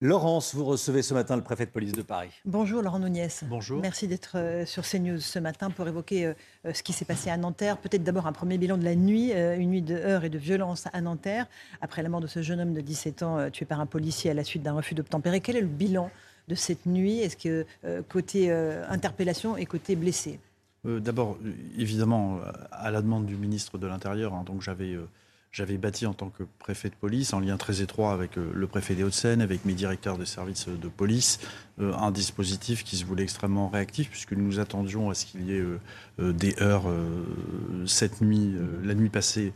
Laurence, vous recevez ce matin le préfet de police de Paris. Bonjour Laurent Nouniès. Bonjour. Merci d'être euh, sur CNews ce matin pour évoquer euh, euh, ce qui s'est passé à Nanterre. Peut-être d'abord un premier bilan de la nuit, une nuit de heurts et de violence à Nanterre, après la mort de ce jeune homme de 17 ans tué par un policier à la suite d'un refus d'obtempérer. Quel est le bilan de cette nuit? Est-ce que côté interpellation et côté blessé? D'abord, évidemment, à la demande du ministre de l'Intérieur, hein, donc j'avais j'avais bâti en tant que préfet de police, en lien très étroit avec euh, le préfet des Hauts-de-Seine, avec mes directeurs de services de police, euh, un dispositif qui se voulait extrêmement réactif, puisque nous attendions à ce qu'il y ait euh, des heures cette nuit, la nuit passée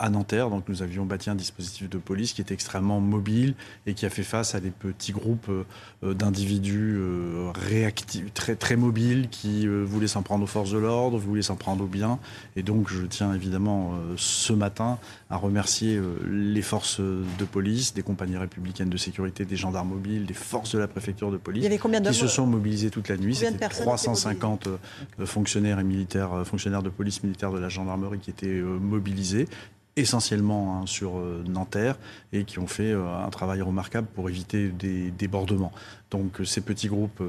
à Nanterre. Donc nous avions bâti un dispositif de police qui était extrêmement mobile et qui a fait face à des petits groupes d'individus réactifs, très, très mobiles, qui voulaient s'en prendre aux forces de l'ordre, voulaient s'en prendre aux biens. Et donc je tiens évidemment ce matin à remercier les forces de police, des compagnies républicaines de sécurité, des gendarmes mobiles, des forces de la préfecture de police il y avait combien qui se sont mobilisés toute la nuit. C'était 350 euh, fonctionnaires et militaires, euh, fonctionnaires de police militaire de la gendarmerie qui étaient euh, mobilisés essentiellement hein, sur Nanterre et qui ont fait un travail remarquable pour éviter des débordements. Donc ces petits groupes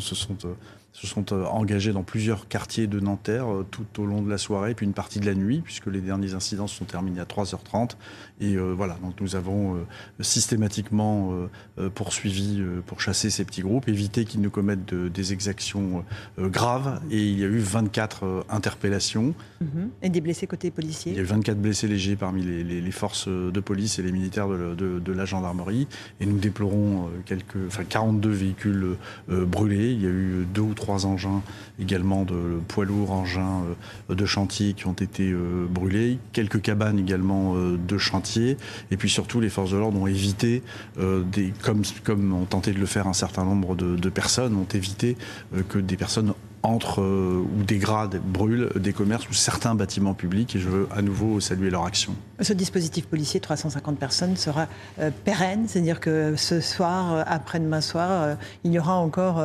se sont se sont euh, engagés dans plusieurs quartiers de Nanterre euh, tout au long de la soirée, puis une partie de la nuit, puisque les derniers incidents se sont terminés à 3h30. Et euh, voilà, donc nous avons systématiquement poursuivi pour chasser ces petits groupes, éviter qu'ils ne commettent des exactions graves. Et il y a eu 24 interpellations. Mhm. Et des blessés côté policiers Il y a eu 24 blessés légers parmi les, forces de police et les militaires de, la gendarmerie. Et nous déplorons quelques, enfin 42 véhicules brûlés. Il y a eu deux ou trois engins également de poids lourds, engins euh, de chantier qui ont été euh, brûlés, quelques cabanes également euh, de chantier, et puis surtout les forces de l'ordre ont évité, comme, ont tenté de le faire un certain nombre de personnes, ont évité que des personnes entre euh, ou dégradent, brûlent des commerces ou certains bâtiments publics et je veux à nouveau saluer leur action. Ce dispositif policier, 350 personnes, sera euh, pérenne, c'est-à-dire que ce soir, euh, après-demain soir, il y aura encore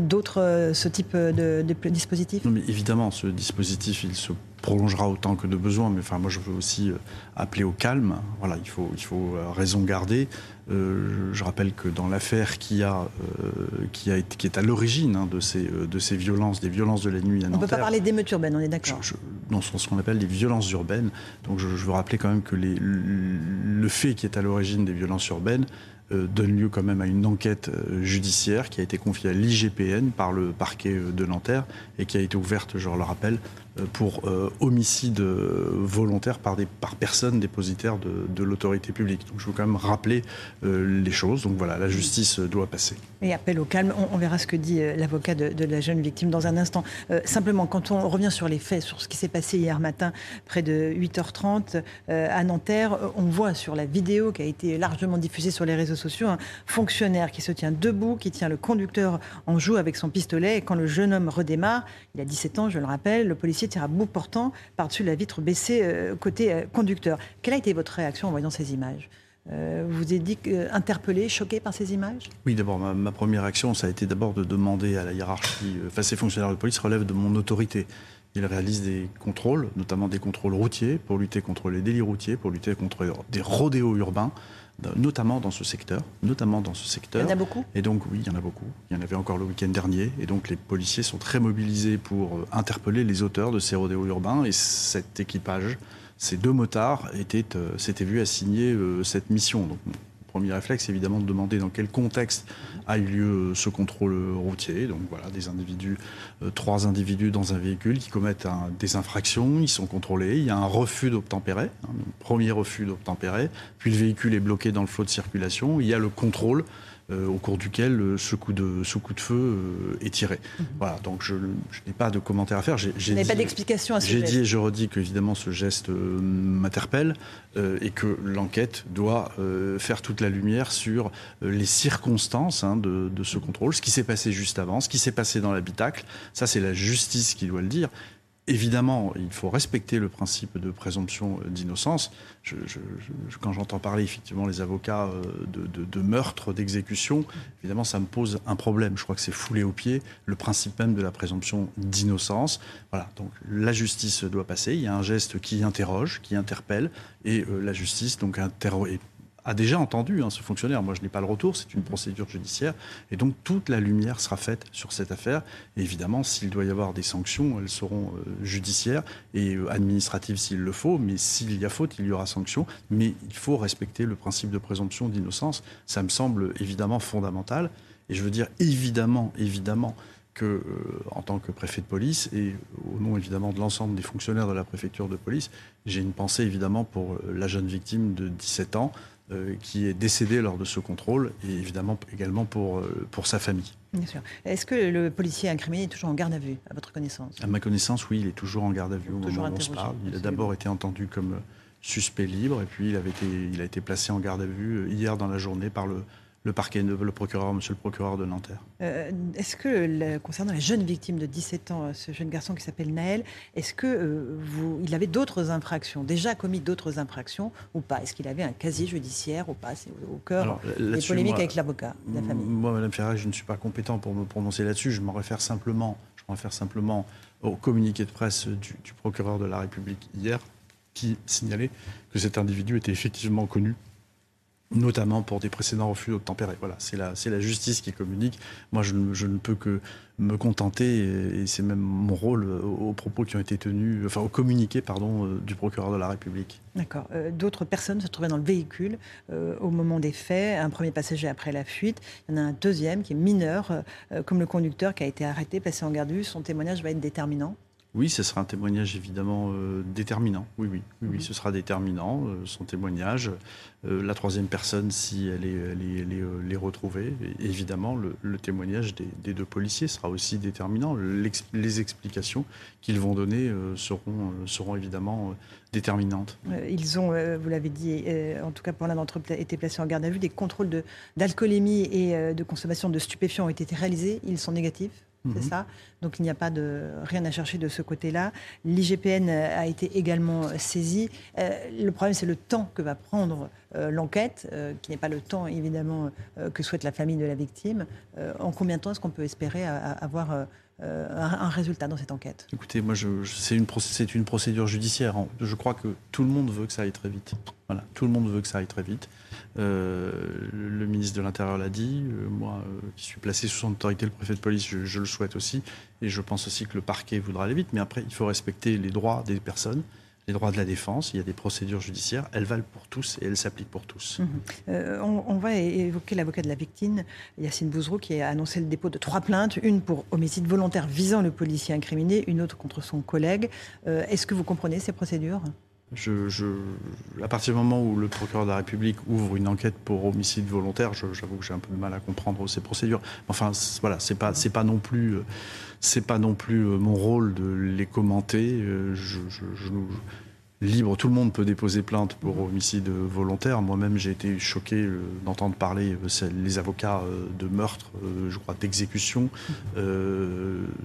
d'autres, ce type de, de dispositif? Non mais évidemment, ce dispositif, il se prolongera autant que de besoin, mais enfin moi je veux aussi appeler au calme. Voilà, il faut, il faut raison garder. Euh, je rappelle que dans l'affaire qui, a, euh, qui, a qui est à l'origine hein, de, ces, euh, de ces violences, des violences de la nuit à Nanterre... On ne peut pas parler d'émeutes urbaines, on est d'accord Non, ce qu'on appelle des violences urbaines. Donc je, veux rappeler quand même que les, le fait qui est à l'origine des violences urbaines donne lieu quand même à une enquête judiciaire qui a été confiée à l'IGPN par le parquet de Nanterre et qui a été ouverte, je le rappelle, euh, pour euh, homicide euh, volontaire par, des, par personne dépositaire de, de l'autorité publique. Donc je veux quand même rappeler les choses. Donc voilà, la justice doit passer. Et appel au calme, on, verra ce que dit l'avocat de, de, la jeune victime dans un instant. simplement, quand on revient sur les faits, sur ce qui s'est passé hier matin, près de 8h30 à Nanterre, on voit sur la vidéo qui a été largement diffusée sur les réseaux sociaux un fonctionnaire qui se tient debout, qui tient le conducteur en joue avec son pistolet. Et quand le jeune homme redémarre, il a 17 ans, je le rappelle, le policier tire à bout portant par-dessus la vitre baissée euh, côté euh, conducteur. Quelle a été votre réaction en voyant ces images? Euh, vous êtes dit interpellé, choqué par ces images? Oui, d'abord, ma, première réaction, ça a été d'abord de demander à la hiérarchie, enfin ces fonctionnaires de police relèvent de mon autorité. Ils réalisent des contrôles, notamment des contrôles routiers, pour lutter contre les délits routiers, pour lutter contre des rodéos urbains notamment dans ce secteur, notamment dans ce secteur. Il y en a beaucoup? Et donc oui, il y en a beaucoup. Il y en avait encore le week-end dernier, et donc les policiers sont très mobilisés pour euh, interpeller les auteurs de ces rodéos urbains. Et cet équipage, ces deux motards, euh, s'étaient vus assigner euh, cette mission. Donc premier réflexe, évidemment, de demander dans quel contexte a eu lieu ce contrôle routier. Donc voilà, des individus, euh, trois individus dans un véhicule qui commettent des infractions, ils sont contrôlés, il y a un refus d'obtempérer, hein, premier refus d'obtempérer, puis le véhicule est bloqué dans le flot de circulation, il y a le contrôle au cours duquel ce coup de, ce coup de feu est tiré. Mhm. Voilà, donc je, n'ai pas de commentaire à faire. J'ai, pas d'explication à ce J'ai dit et je redis qu'évidemment ce geste m'interpelle et que l'enquête doit faire toute la lumière sur les circonstances hein, de, de, ce contrôle, ce qui s'est passé juste avant, ce qui s'est passé dans l'habitacle. Ça, c'est la justice qui doit le dire. Évidemment, il faut respecter le principe de présomption d'innocence. quand j'entends parler effectivement les avocats euh, de, meurtre, d'exécution, évidemment, ça me pose un problème. Je crois que c'est foulé aux pieds le principe même de la présomption d'innocence. Voilà, donc la justice doit passer. Il y a un geste qui interroge, qui interpelle, et euh, la justice donc interroge a déjà entendu hein, ce fonctionnaire. Moi, je n'ai pas le retour, c'est une procédure judiciaire. Et donc, toute la lumière sera faite sur cette affaire. Évidemment, s'il doit y avoir des sanctions, elles seront euh, judiciaires et euh, administratives s'il le faut. Mais s'il y a faute, il y aura sanction. Mais il faut respecter le principe de présomption d'innocence. Ça me semble évidemment fondamental. Et je veux dire évidemment, évidemment, que, euh, en tant que préfet de police, et au nom évidemment de l'ensemble des fonctionnaires de la préfecture de police, j'ai une pensée évidemment pour la jeune victime de 17 ans, euh, qui est décédé lors de ce contrôle et évidemment également pour, euh, pour sa famille. Bien sûr. Est-ce que le policier incriminé est toujours en garde à vue, à votre connaissance? À ma connaissance, oui, il est toujours en garde à vue au moment où on se parle. Il a d'abord été entendu comme suspect libre et puis il, avait été, il a été placé en garde à vue euh, hier dans la journée par le, le parquet, le procureur, monsieur le procureur de Nanterre. Euh, est-ce que, concernant la jeune victime de 17 ans, ce jeune garçon qui s'appelle Naël, est-ce que euh, vous, il avait d'autres infractions, déjà commis d'autres infractions ou pas? Est-ce qu'il avait un casier judiciaire ou pas? C'est au, cœur des polémiques avec l'avocat de la famille. Moi, Madame Ferrari, je ne suis pas compétent pour me prononcer là-dessus. Je m'en réfère simplement, je réfère simplement au communiqué de presse du, du procureur de la République hier, qui signalait que cet individu était effectivement connu notamment pour des précédents refus d'obtempérer. Voilà, c'est la, justice qui communique. Moi, je ne, peux que me contenter, et c'est même mon rôle aux propos qui ont été tenus, enfin au communiqué, pardon, euh, du procureur de la République. D'accord. Euh, d'autres personnes se trouvaient dans le véhicule euh, au moment des faits. Un premier passager après la fuite. Il y en a un deuxième qui est mineur, comme le conducteur qui a été arrêté, passé en garde vue. Son témoignage va être déterminant. Oui, ce sera un témoignage évidemment euh, déterminant. Oui, oui, oui, oui, mhm. ce sera déterminant, euh, son témoignage. Euh, la troisième personne, si elle est, elle est, retrouvée, évidemment, le, témoignage des, deux policiers sera aussi déterminant. les explications qu'ils vont donner seront, seront évidemment déterminantes. Ils ont, vous l'avez dit, en tout cas pour l'un d'entre eux, été placés en garde à vue. Des contrôles d'alcoolémie et de consommation de stupéfiants ont été réalisés. Ils sont négatifs? C'est mhm. ça. Donc il n'y a pas de rien à chercher de ce côté-là. L'IGPN a été également saisi. Euh, le problème, c'est le temps que va prendre euh, l'enquête, euh, qui n'est pas le temps évidemment que souhaite la famille de la victime. en combien de temps est-ce qu'on peut espérer avoir un, résultat dans cette enquête? Écoutez, moi, c'est une, une, procédure judiciaire. Je crois que tout le monde veut que ça aille très vite. Voilà, tout le monde veut que ça aille très vite. Euh, le ministre de l'Intérieur l'a dit. Euh, moi, euh, qui suis placé sous son autorité, le préfet de police, je, le souhaite aussi. Et je pense aussi que le parquet voudra aller vite. Mais après, il faut respecter les droits des personnes les droits de la défense, il y a des procédures judiciaires, elles valent pour tous et elles s'appliquent pour tous. Mhm. on, va évoquer l'avocat de la victime, Yacine Bouzrou, qui a annoncé le dépôt de trois plaintes, une pour homicide volontaire visant le policier incriminé, une autre contre son collègue. Est-ce que vous comprenez ces procédures? Je, à partir du moment où le procureur de la République ouvre une enquête pour homicide volontaire, j'avoue que j'ai un peu de mal à comprendre ces procédures. Enfin, voilà, c'est pas, c'est pas non plus, c'est pas non plus euh, mon rôle de les commenter. Euh, je, je, libre, tout le monde peut déposer plainte pour homicide volontaire. Moi-même, j'ai été choqué euh, d'entendre parler euh, les avocats euh, de meurtre, je crois, d'exécution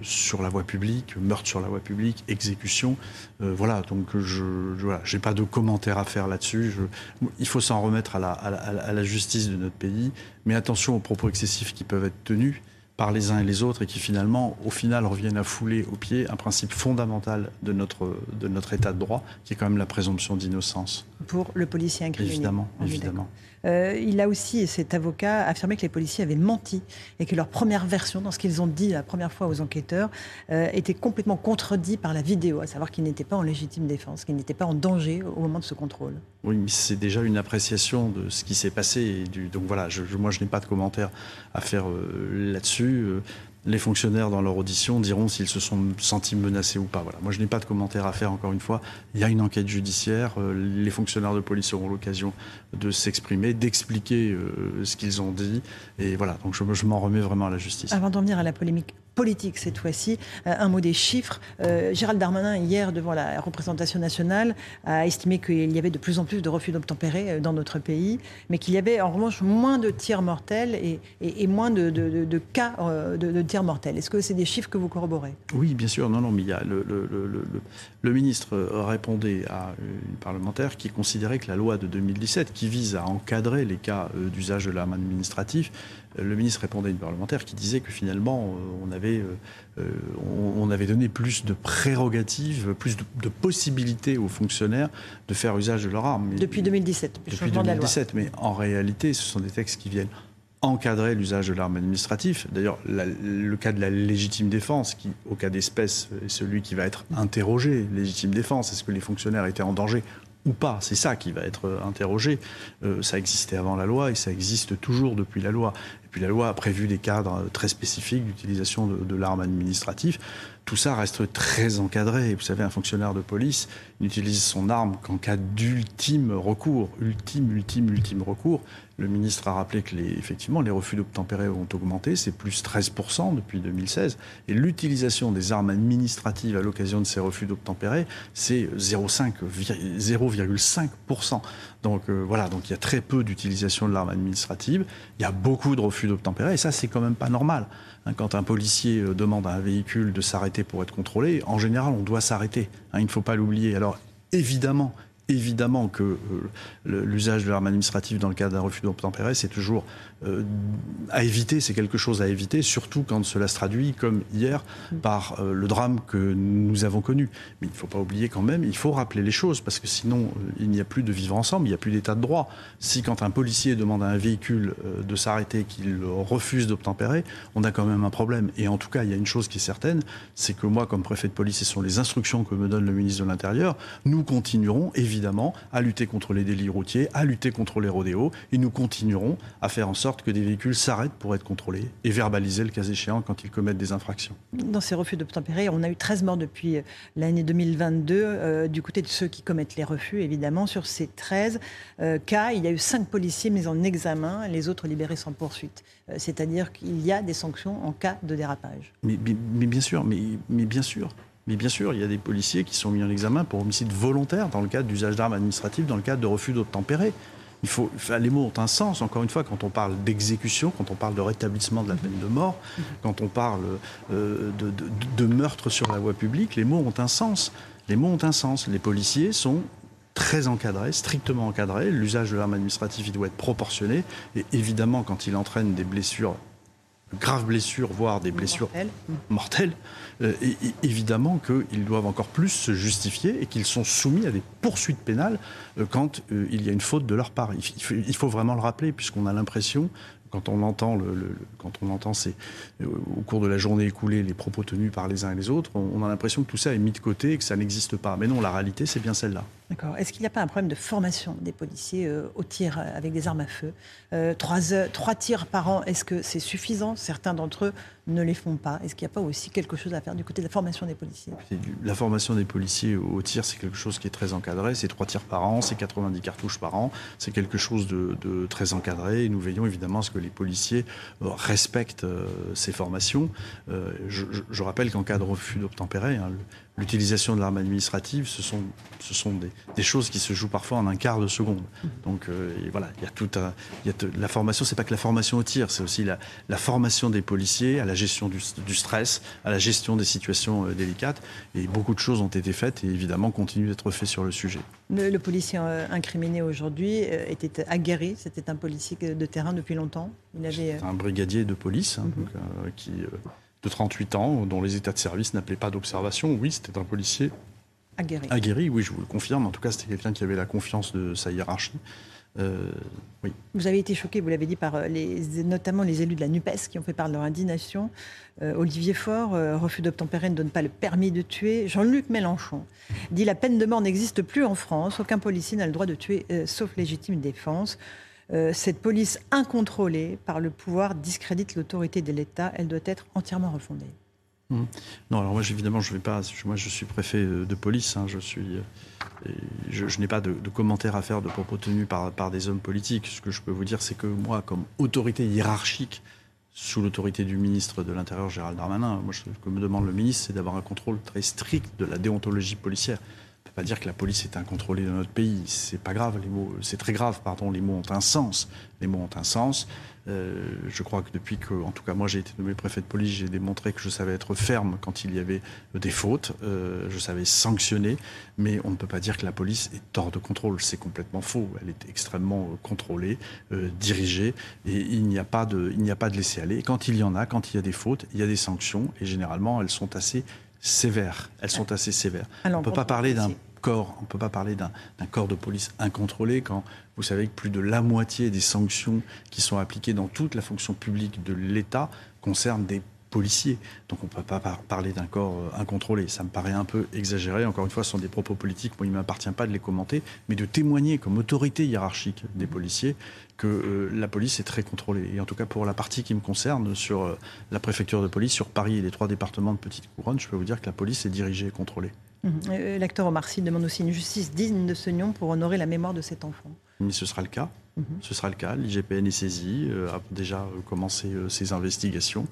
sur la voie publique, meurtre sur la voie publique, exécution. voilà, donc je n'ai pas de commentaires à faire là-dessus. Il faut s'en remettre à la, à la justice de notre pays, mais attention aux propos excessifs qui peuvent être tenus par les uns et les autres et qui finalement, au final, reviennent à fouler au pied un principe fondamental de notre, de notre état de droit, qui est quand même la présomption d'innocence. Pour le policier incriminé. Évidemment, évidemment. Euh, il a aussi, cet avocat, affirmé que les policiers avaient menti et que leur première version, dans ce qu'ils ont dit la première fois aux enquêteurs, euh, était complètement contredit par la vidéo, à savoir qu'ils n'étaient pas en légitime défense, qu'ils n'étaient pas en danger au moment de ce contrôle. Oui, mais c'est déjà une appréciation de ce qui s'est passé. Et du, donc voilà, je, moi je n'ai pas de commentaire à faire euh, là-dessus. Les fonctionnaires dans leur audition diront s'ils se sont sentis menacés ou pas. Voilà. Moi, je n'ai pas de commentaire à faire, encore une fois. Il y a une enquête judiciaire. Euh, les fonctionnaires de police auront l'occasion de s'exprimer, d'expliquer euh, ce qu'ils ont dit. Et voilà, donc je m'en remets vraiment à la justice. Avant d'en venir à la polémique politique cette fois-ci. Euh, un mot des chiffres. Euh, Gérald Darmanin, hier, devant la représentation nationale, a estimé qu'il y avait de plus en plus de refus d'obtempérer euh, dans notre pays, mais qu'il y avait en revanche moins de tirs mortels et, moins de, cas de, tirs mortels. Est-ce que c'est des chiffres que vous corroborez? Oui, bien sûr. Non, non, il le, ministre répondait à une parlementaire qui considérait que la loi de 2017, qui vise à encadrer les cas d'usage de l'arme administrative, le ministre répondait à une parlementaire qui disait que finalement, on avait euh, euh, on, avait donné plus de prérogatives, plus de, possibilités aux fonctionnaires de faire usage de leur arme. depuis 2017, depuis 2017, mais en réalité, ce sont des textes qui viennent encadrer l'usage de l'arme administrative. D'ailleurs, le cas de la légitime défense, qui, au cas d'espèce, est celui qui va être interrogé. Légitime défense, est-ce que les fonctionnaires étaient en danger ou pas? C'est ça qui va être interrogé. Euh, ça existait avant la loi et ça existe toujours depuis la loi puis la loi a prévu des cadres très spécifiques d'utilisation de, l'arme administrative. Tout ça reste très encadré. Vous savez, un fonctionnaire de police n'utilise son arme qu'en cas d'ultime recours. Ultime, ultime, ultime recours. Le ministre a rappelé que les, effectivement, les refus d'obtempérer ont augmenté. C'est plus 13% depuis 2016. Et l'utilisation des armes administratives à l'occasion de ces refus d'obtempérer, c'est 0,5%. Donc euh, voilà, donc il y a très peu d'utilisation de l'arme administrative. Il y a beaucoup de refus d'obtempérer, et ça, c'est quand même pas normal. Hein, quand un policier euh, demande à un véhicule de s'arrêter pour être contrôlé, en général, on doit s'arrêter. Hein, il ne faut pas l'oublier. Alors évidemment, évidemment que euh, l'usage de l'arme administrative dans le cas d'un refus d'obtempérer, c'est toujours euh, à éviter, c'est quelque chose à éviter, surtout quand cela se traduit, comme hier, par euh, le drame que nous avons connu. Mais il ne faut pas oublier quand même, il faut rappeler les choses, parce que sinon, il n'y a plus de vivre ensemble, il n'y a plus d'état de droit. Si quand un policier demande à un véhicule de s'arrêter, qu'il refuse d'obtempérer, on a quand même un problème. Et en tout cas, il y a une chose qui est certaine, c'est que moi, comme préfet de police, ce sont les instructions que me donne le ministre de l'Intérieur, nous continuerons évidemment à lutter contre les délits routiers, à lutter contre les rodéos, et nous continuerons à faire en sorte que des véhicules s'arrêtent pour être contrôlés et verbalisés le cas échéant quand ils commettent des infractions. Dans ces refus d'obtempérer, on a eu 13 morts depuis euh, l'année 2022 euh, du côté de ceux qui commettent les refus, évidemment. Sur ces 13 euh, cas, il y a eu 5 policiers mis en examen, les autres libérés sans poursuite. C'est-à-dire qu'il y a des sanctions en cas de dérapage. Mais, bien sûr, mais, mais bien sûr. Bien sûr, il y a des policiers qui sont mis en examen pour homicide volontaire dans le cadre d'usage d'armes administratives, dans le cadre de refus d'obtempérer il faut, les mots ont un sens, encore une fois, quand on parle d'exécution, quand on parle de rétablissement de la peine de mort, quand on parle euh, de, meurtre sur la voie publique, les mots ont un sens. Les mots ont un sens. Les policiers sont très encadrés, strictement encadrés. L'usage de l'arme administrative, il doit être proportionné. Et évidemment, quand il entraîne des blessures graves blessures, voire des blessures mortelles, euh, et, évidemment qu'ils doivent encore plus se justifier et qu'ils sont soumis à des poursuites pénales euh, quand euh, il y a une faute de leur part. Il, faut, vraiment le rappeler, puisqu'on a l'impression quand on entend, le, quand on entend ces, au cours de la journée écoulée les propos tenus par les uns et les autres, on, a l'impression que tout ça est mis de côté et que ça n'existe pas. Mais non, la réalité, c'est bien celle-là. D'accord. Est-ce qu'il n'y a pas un problème de formation des policiers euh, au tir euh, avec des armes à feu? Euh, trois, tirs par an, est-ce que c'est suffisant? Certains d'entre eux ne les font pas. Est-ce qu'il n'y a pas aussi quelque chose à faire du côté de la formation des policiers? La formation des policiers au tir, c'est quelque chose qui est très encadré. C'est trois tirs par an, c'est 90 cartouches par an. C'est quelque chose de, très encadré. Nous veillons évidemment à ce que les policiers respectent ces formations. Je, rappelle qu'en cas de refus d'obtempérer, hein, l'utilisation de l'arme administrative, ce sont, ce sont des, choses qui se jouent parfois en un quart de seconde. Donc euh, voilà, il y a tout un, il y a la formation, c'est pas que la formation au tir, c'est aussi la, la, formation des policiers à la gestion du, du, stress, à la gestion des situations euh, délicates. Et beaucoup de choses ont été faites et évidemment continuent d'être faites sur le sujet. Le, policier euh, incriminé aujourd'hui était aguerri, c'était un policier de terrain depuis longtemps. Il avait un brigadier de police hein, mhm. donc, qui de 38 ans, dont les états de service n'appelaient pas d'observation. Oui, c'était un policier aguerri. aguerri. Oui, je vous le confirme. En tout cas, c'était quelqu'un qui avait la confiance de sa hiérarchie. Euh, oui. Vous avez été choqué, vous l'avez dit, par euh, les, notamment les élus de la NUPES qui ont fait part de leur indignation. Euh, Olivier Faure, refus d'obtempérer ne donne pas le permis de tuer. Jean-Luc Mélenchon dit la peine de mort n'existe plus en France. Aucun policier n'a le droit de tuer sauf légitime défense. Euh, cette police incontrôlée par le pouvoir discrédite l'autorité de l'État. Elle doit être entièrement refondée. Mmh. Non, alors moi, évidemment, je vais pas. Moi, je suis préfet de police. Hein, je suis. Je, n'ai pas de, commentaires à faire de propos tenus par, par des hommes politiques. Ce que je peux vous dire, c'est que moi, comme autorité hiérarchique sous l'autorité du ministre de l'Intérieur, Gérald Darmanin, moi, ce que me demande le ministre, c'est d'avoir un contrôle très strict de la déontologie policière pas dire que la police est incontrôlée dans notre pays. C'est pas grave, les mots, c'est très grave, pardon. Les mots ont un sens. Les mots ont un sens. Euh, je crois que depuis que, en tout cas, moi j'ai été nommé préfet de police, j'ai démontré que je savais être ferme quand il y avait des fautes. Euh, je savais sanctionner, mais on ne peut pas dire que la police est hors de contrôle. C'est complètement faux. Elle est extrêmement euh, contrôlée, dirigée, et il n'y a pas de, il n'y a pas de laisser aller. quand il y en a, quand il y a des fautes, il y a des sanctions, et généralement elles sont assez sévères. Elles sont assez sévères. on ne peut pas parler d'un corps, on peut pas parler d'un corps de police incontrôlé quand vous savez que plus de la moitié des sanctions qui sont appliquées dans toute la fonction publique de l'État concernent des policiers. Donc on ne peut pas parler d'un corps euh, incontrôlé. Ça me paraît un peu exagéré. Encore une fois, ce sont des propos politiques. Il ne m'appartient pas de les commenter, mais de témoigner comme autorité hiérarchique des policiers que euh, la police est très contrôlée. Et en tout cas, pour la partie qui me concerne, sur euh, la préfecture de police, sur Paris et les trois départements de Petite Couronne, je peux vous dire que la police est dirigée et contrôlée. Mmh. L'acteur Omar Sy demande aussi une justice digne de ce nom pour honorer la mémoire de cet enfant. Mais ce sera le cas. Mhm. Ce sera le cas. L'IGPN est saisi, euh, a déjà commencé euh, ses investigations.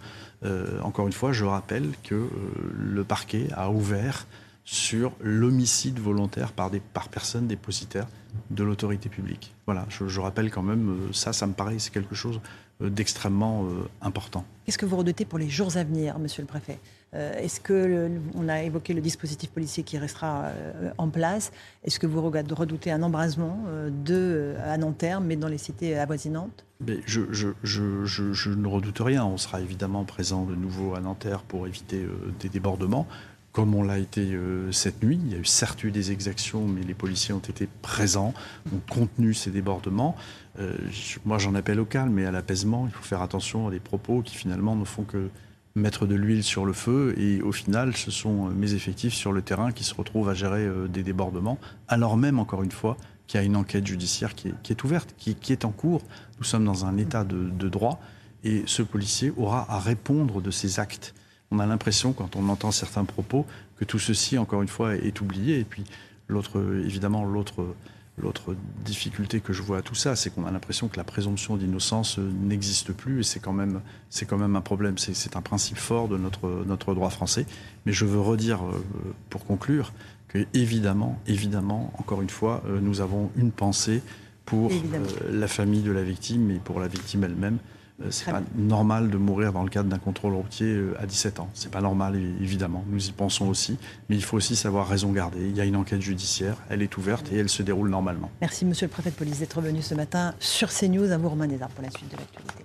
Euh, encore une fois, je rappelle que le parquet a ouvert sur l'homicide volontaire par, des, par personne dépositaire de l'autorité publique. Voilà, je, rappelle quand même, ça, ça me paraît, c'est quelque chose d'extrêmement important. Qu'est-ce que vous redoutez pour les jours à venir, monsieur le préfet? Euh, est-ce que, on a évoqué le dispositif policier qui restera euh, en place, est-ce que vous redoutez un embrasement euh, de, à Nanterre, mais dans les cités avoisinantes? Mais je, je, ne redoute rien. On sera évidemment présent de nouveau à Nanterre pour éviter des débordements comme on l'a été cette nuit. Il y a eu certes eu des exactions, mais les policiers ont été présents, ont contenu ces débordements. moi, j'en appelle au calme et à l'apaisement. Il faut faire attention à des propos qui finalement ne font que mettre de l'huile sur le feu et au final ce sont euh, mes effectifs sur le terrain qui se retrouvent à gérer euh, des débordements alors même encore une fois qu'il y a une enquête judiciaire qui est, ouverte, qui, est en cours. Nous sommes dans un état de, droit et ce policier aura à répondre de ses actes. On a l'impression quand on entend certains propos que tout ceci encore une fois est oublié et puis l'autre évidemment l'autre L'autre difficulté que je vois à tout ça, c'est qu'on a l'impression que la présomption d'innocence euh, n'existe plus et c'est quand même, c'est quand même un problème. C'est un principe fort de notre, notre droit français. Mais je veux redire, euh, pour conclure, que évidemment, évidemment, encore une fois, euh, nous avons une pensée pour la famille de la victime et pour la victime elle-même. Euh, c'est pas normal de mourir dans le cadre d'un contrôle routier euh, à 17 ans. C'est pas normal, évidemment. Nous y pensons aussi. Mais il faut aussi savoir raison garder. Il y a une enquête judiciaire, elle est ouverte et elle se déroule normalement. Merci, monsieur le préfet de police, d'être venu ce matin sur CNews. À vous, Romain Desarts, pour la suite de l'actualité.